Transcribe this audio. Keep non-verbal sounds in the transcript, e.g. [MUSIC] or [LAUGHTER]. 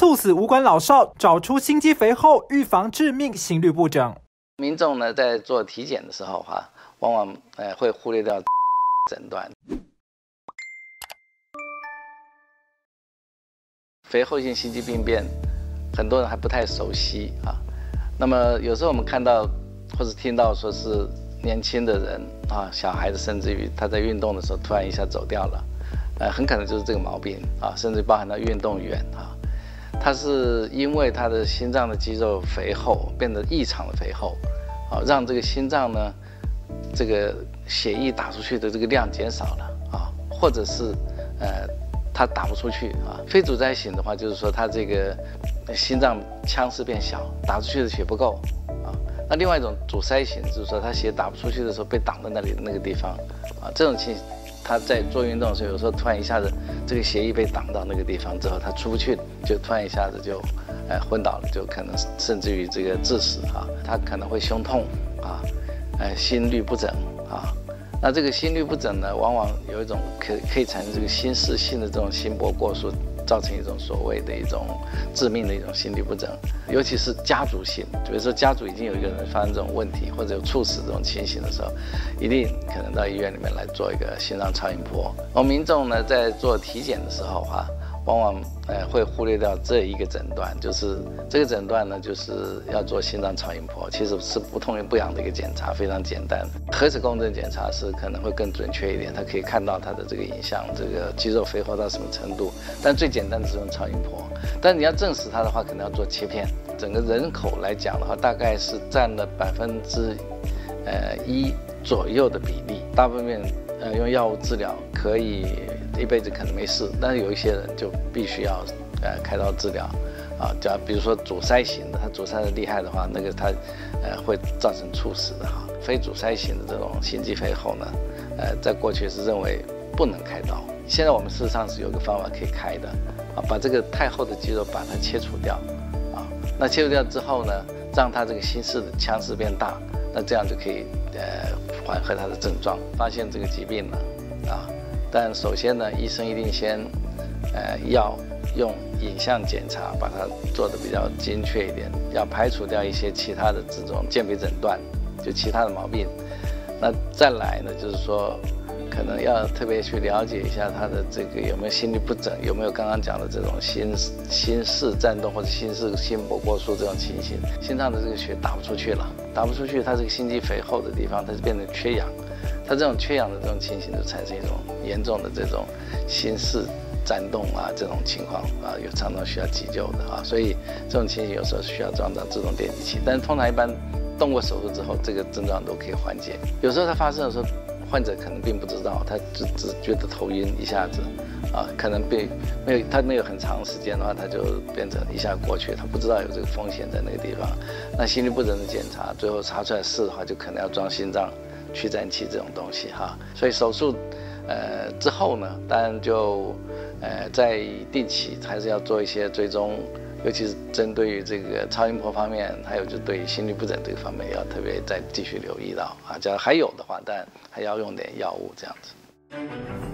猝死无关老少，找出心肌肥厚，预防致命心律不整。民众呢在做体检的时候哈，往往呃会忽略掉 [LAUGHS] 诊断。肥厚性心肌病变，很多人还不太熟悉啊。那么有时候我们看到或者听到说是年轻的人啊，小孩子甚至于他在运动的时候突然一下走掉了，呃，很可能就是这个毛病啊，甚至包含到运动员啊，他是因为他的心脏的肌肉肥厚变得异常的肥厚，啊，让这个心脏呢，这个血液打出去的这个量减少了啊，或者是呃。它打不出去啊，非阻塞型的话，就是说它这个心脏腔室变小，打出去的血不够啊。那另外一种阻塞型，就是说它血打不出去的时候被挡在那里那个地方啊。这种情，他在做运动的时候，有时候突然一下子这个协议被挡到那个地方之后，他出不去，就突然一下子就呃昏倒了，就可能甚至于这个致死啊。他可能会胸痛啊，呃心律不整啊。那这个心律不整呢，往往有一种可可以产生这个心室性的这种心搏过速，造成一种所谓的一种致命的一种心理不整，尤其是家族性，比如说家族已经有一个人发生这种问题，或者有猝死这种情形的时候，一定可能到医院里面来做一个心脏超音波。而民众呢，在做体检的时候哈。往往呃会忽略掉这一个诊断，就是这个诊断呢，就是要做心脏超音波，其实是不痛不痒的一个检查，非常简单。核磁共振检查是可能会更准确一点，它可以看到它的这个影像，这个肌肉肥厚到什么程度。但最简单的是用超音波，但你要证实它的话，可能要做切片。整个人口来讲的话，大概是占了百分之呃一左右的比例，大部分呃用药物治疗可以。一辈子可能没事，但是有一些人就必须要，呃，开刀治疗，啊，叫比如说阻塞型的，他阻塞的厉害的话，那个他，呃，会造成猝死的哈。非阻塞型的这种心肌肥厚呢，呃，在过去是认为不能开刀，现在我们事实上是有个方法可以开的，啊，把这个太厚的肌肉把它切除掉，啊，那切除掉之后呢，让他这个心室的腔室变大，那这样就可以，呃，缓和他的症状，发现这个疾病了，啊。但首先呢，医生一定先，呃，要用影像检查，把它做的比较精确一点，要排除掉一些其他的这种鉴别诊断，就其他的毛病。那再来呢，就是说，可能要特别去了解一下他的这个有没有心律不整，有没有刚刚讲的这种心心室颤动或者心室心搏过速这种情形，心脏的这个血打不出去了，打不出去，它这个心肌肥厚的地方，它就变成缺氧。它这种缺氧的这种情形，就产生一种严重的这种心室颤动啊，这种情况啊，有常常需要急救的啊，所以这种情形有时候需要装上自动电击器。但是通常一般动过手术之后，这个症状都可以缓解。有时候它发生的时候，患者可能并不知道，他只只觉得头晕一下子啊，可能被没有他没有很长时间的话，他就变成一下过去，他不知道有这个风险在那个地方。那心律不整的检查，最后查出来是的话，就可能要装心脏。去颤器这种东西哈，所以手术，呃之后呢，当然就，呃在定期还是要做一些追踪，尤其是针对于这个超音波方面，还有就对于心律不整这个方面要特别再继续留意到啊，假如还有的话，但还要用点药物这样子。